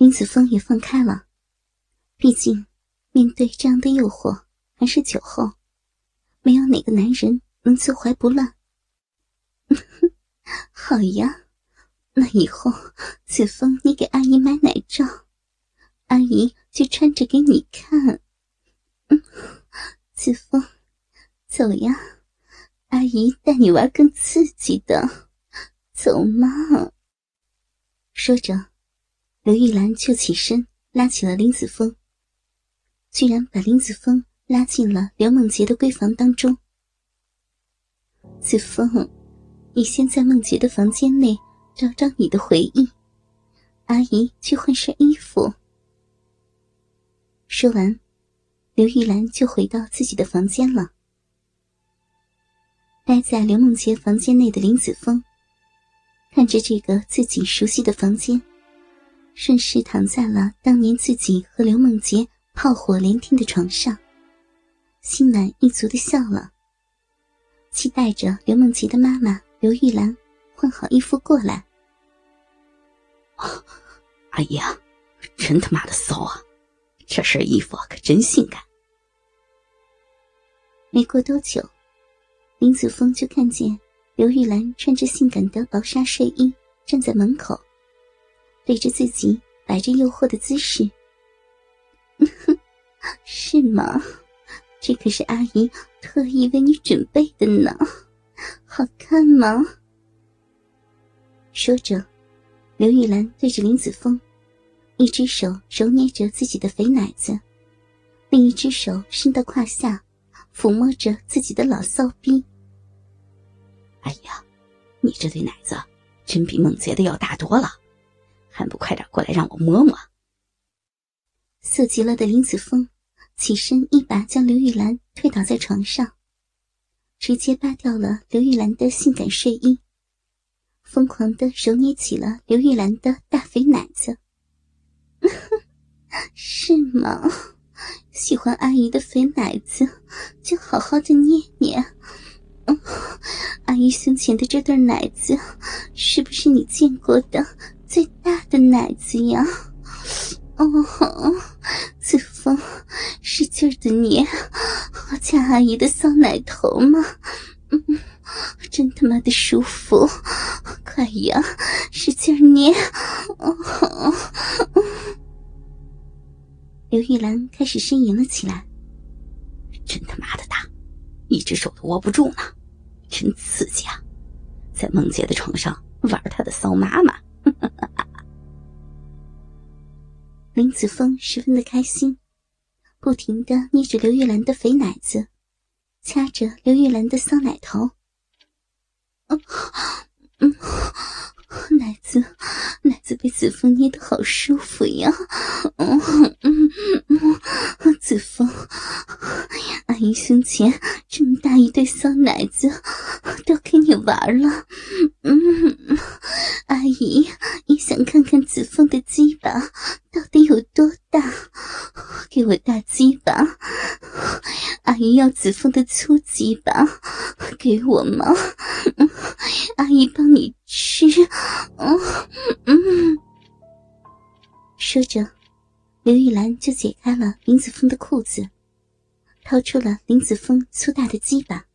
林子峰也放开了，毕竟面对这样的诱惑，还是酒后，没有哪个男人能坐怀不乱。好呀，那以后子峰你给阿姨买奶罩，阿姨就穿着给你看。嗯子峰，走呀，阿姨带你玩更刺激的，走嘛。说着，刘玉兰就起身拉起了林子峰，居然把林子峰拉进了刘梦洁的闺房当中。子峰，你先在梦洁的房间内找找你的回忆，阿姨去换身衣服。说完，刘玉兰就回到自己的房间了。待在刘梦洁房间内的林子峰。看着这个自己熟悉的房间，顺势躺在了当年自己和刘梦洁炮火连天的床上，心满意足的笑了，期待着刘梦洁的妈妈刘玉兰换好衣服过来。阿姨啊，真他妈的骚啊！这身衣服可真性感。没过多久，林子峰就看见。刘玉兰穿着性感的薄纱睡衣站在门口，对着自己摆着诱惑的姿势。是吗？这可是阿姨特意为你准备的呢，好看吗？说着，刘玉兰对着林子峰，一只手揉捏着自己的肥奶子，另一只手伸到胯下，抚摸着自己的老骚逼。哎呀，你这对奶子真比梦洁的要大多了，还不快点过来让我摸摸？色极了的林子峰起身一把将刘玉兰推倒在床上，直接扒掉了刘玉兰的性感睡衣，疯狂的揉捏起了刘玉兰的大肥奶子。是吗？喜欢阿姨的肥奶子，就好好的捏捏。阿姨胸前的这对奶子，是不是你见过的最大的奶子呀？哦吼，子枫，使劲的捏，我家阿姨的骚奶头吗？嗯，真他妈的舒服！快呀，使劲捏！哦吼，刘玉兰开始呻吟了起来。真他妈的大，一只手都握不住呢。真刺激啊！在梦洁的床上玩他的骚妈妈，林子峰十分的开心，不停的捏着刘玉兰的肥奶子，掐着刘玉兰的骚奶头。嗯，奶子奶子被子枫捏的好舒服呀！嗯嗯嗯，子枫，阿姨胸前这么大一对骚奶子。都给你玩了，嗯，阿姨也想看看子枫的鸡巴到底有多大，给我大鸡巴，阿姨要子枫的粗鸡巴，给我吗？阿姨帮你吃，嗯嗯。说着，刘玉兰就解开了林子峰的裤子，掏出了林子峰粗大的鸡巴。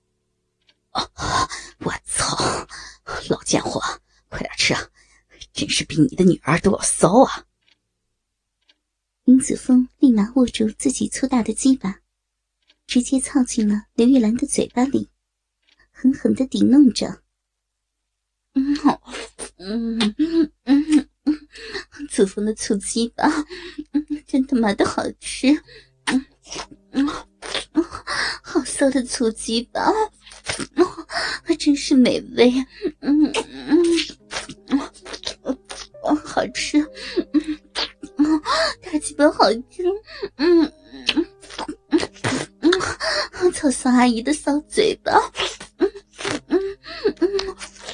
我操！老贱货，快点吃啊！真是比你的女儿都要骚啊！林子峰立马握住自己粗大的鸡巴，直接操进了刘玉兰的嘴巴里，狠狠的抵弄着。嗯，好，嗯嗯嗯嗯，子枫的醋鸡巴，真他妈的好吃！嗯嗯，好骚的醋鸡巴！哦，真是美味，嗯嗯嗯，好吃，嗯，大鸡巴好吃，嗯嗯，操骚阿姨的骚嘴巴，嗯嗯嗯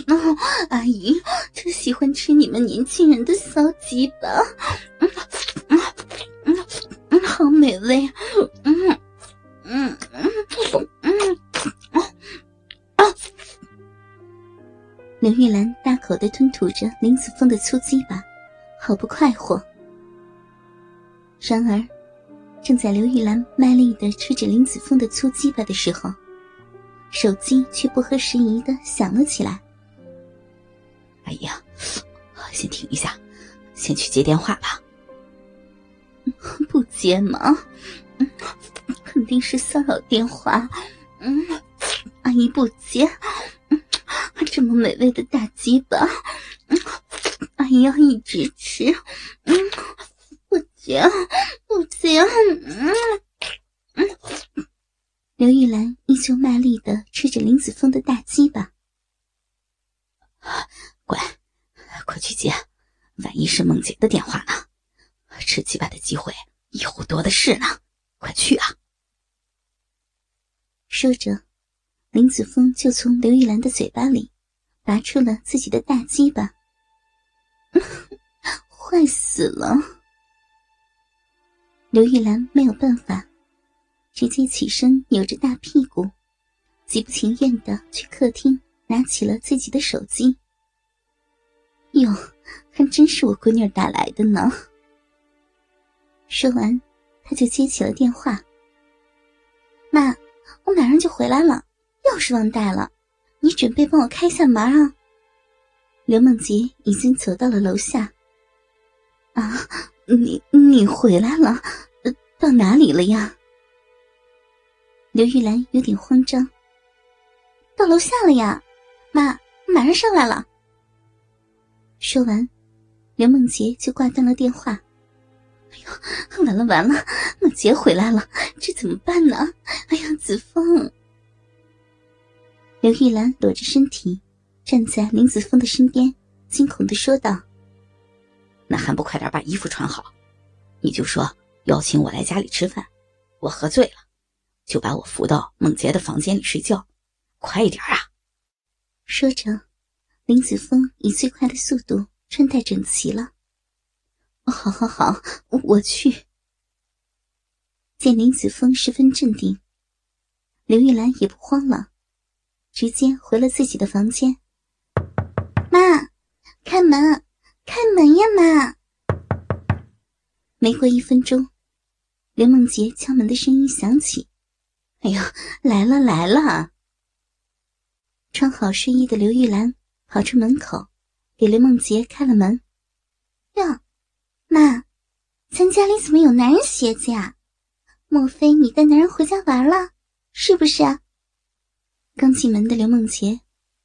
嗯，阿姨就喜欢吃你们年轻人的骚鸡巴，嗯嗯嗯嗯，好美味，嗯嗯嗯嗯。刘玉兰大口的吞吐着林子峰的粗鸡巴，好不快活。然而，正在刘玉兰卖力的吃着林子峰的粗鸡巴的时候，手机却不合时宜的响了起来。哎呀，先停一下，先去接电话吧。不接吗？肯定是骚扰电话。嗯，阿姨不接。这么美味的大鸡巴，阿姨要一直吃。嗯，不接，不行。嗯嗯。刘玉兰依旧卖力的吃着林子峰的大鸡巴。乖，快去接，万一是梦姐的电话呢？吃鸡巴的机会以后多的是呢，快去啊！说着，林子峰就从刘玉兰的嘴巴里拔出了自己的大鸡巴，坏死了！刘玉兰没有办法，直接起身，扭着大屁股，极不情愿的去客厅拿起了自己的手机。哟，还真是我闺女打来的呢。说完，他就接起了电话。妈，我马上就回来了，钥匙忘带了，你准备帮我开一下门啊？刘梦洁已经走到了楼下。啊，你你回来了？到哪里了呀？刘玉兰有点慌张。到楼下了呀，妈，马上上来了。说完，刘梦洁就挂断了电话。哎呦，完了完了，梦洁回来了，这怎么办呢？哎呀，子枫！刘玉兰裸着身体站在林子峰的身边，惊恐的说道：“那还不快点把衣服穿好？你就说邀请我来家里吃饭，我喝醉了，就把我扶到梦洁的房间里睡觉，快一点啊！”说着，林子峰以最快的速度穿戴整齐了。好，好，好，我去。见林子峰十分镇定，刘玉兰也不慌了，直接回了自己的房间。妈，开门，开门呀，妈！没过一分钟，刘梦洁敲门的声音响起。哎呦，来了来了！穿好睡衣的刘玉兰跑出门口，给刘梦洁开了门。哟。妈，咱家里怎么有男人鞋子呀？莫非你带男人回家玩了？是不是？刚进门的刘梦洁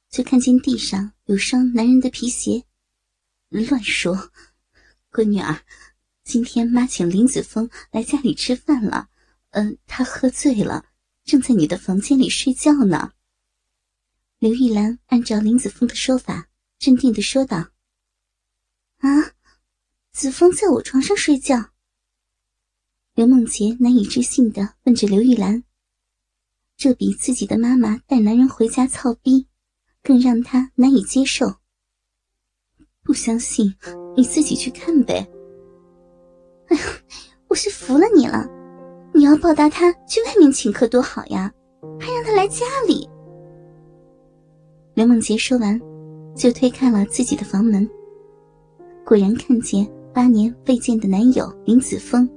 就看见地上有双男人的皮鞋，乱说！闺女儿，今天妈请林子峰来家里吃饭了。嗯，他喝醉了，正在你的房间里睡觉呢。刘玉兰按照林子峰的说法，镇定的说道：“啊。”子枫在我床上睡觉。刘梦洁难以置信的问着刘玉兰：“这比自己的妈妈带男人回家操逼，更让她难以接受。相信，你自己去看呗。”哎呀，我是服了你了！你要报答他去外面请客多好呀，还让他来家里。刘梦洁说完，就推开了自己的房门，果然看见。八年未见的男友林子峰，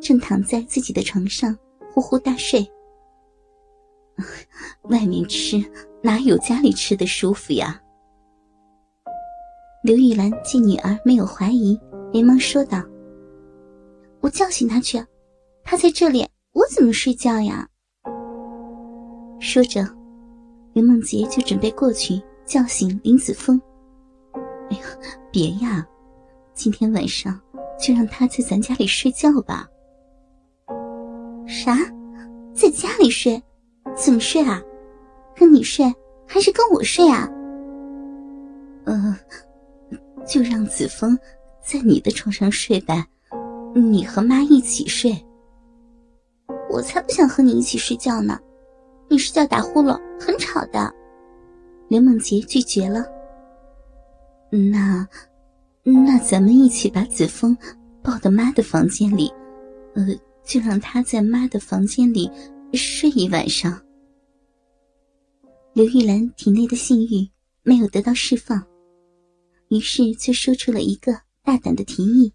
正躺在自己的床上呼呼大睡。外面吃哪有家里吃的舒服呀？刘玉兰见女儿没有怀疑，连忙说道：“我叫醒他去，他在这里，我怎么睡觉呀？”说着，刘梦洁就准备过去叫醒林子峰。哎呀，别呀！今天晚上就让他在咱家里睡觉吧。啥？在家里睡？怎么睡啊？跟你睡还是跟我睡啊？呃，就让子枫在你的床上睡呗，你和妈一起睡。我才不想和你一起睡觉呢，你睡觉打呼噜很吵的。刘梦洁拒绝了。那。那咱们一起把子枫抱到妈的房间里，呃，就让他在妈的房间里睡一晚上。刘玉兰体内的性欲没有得到释放，于是就说出了一个大胆的提议：“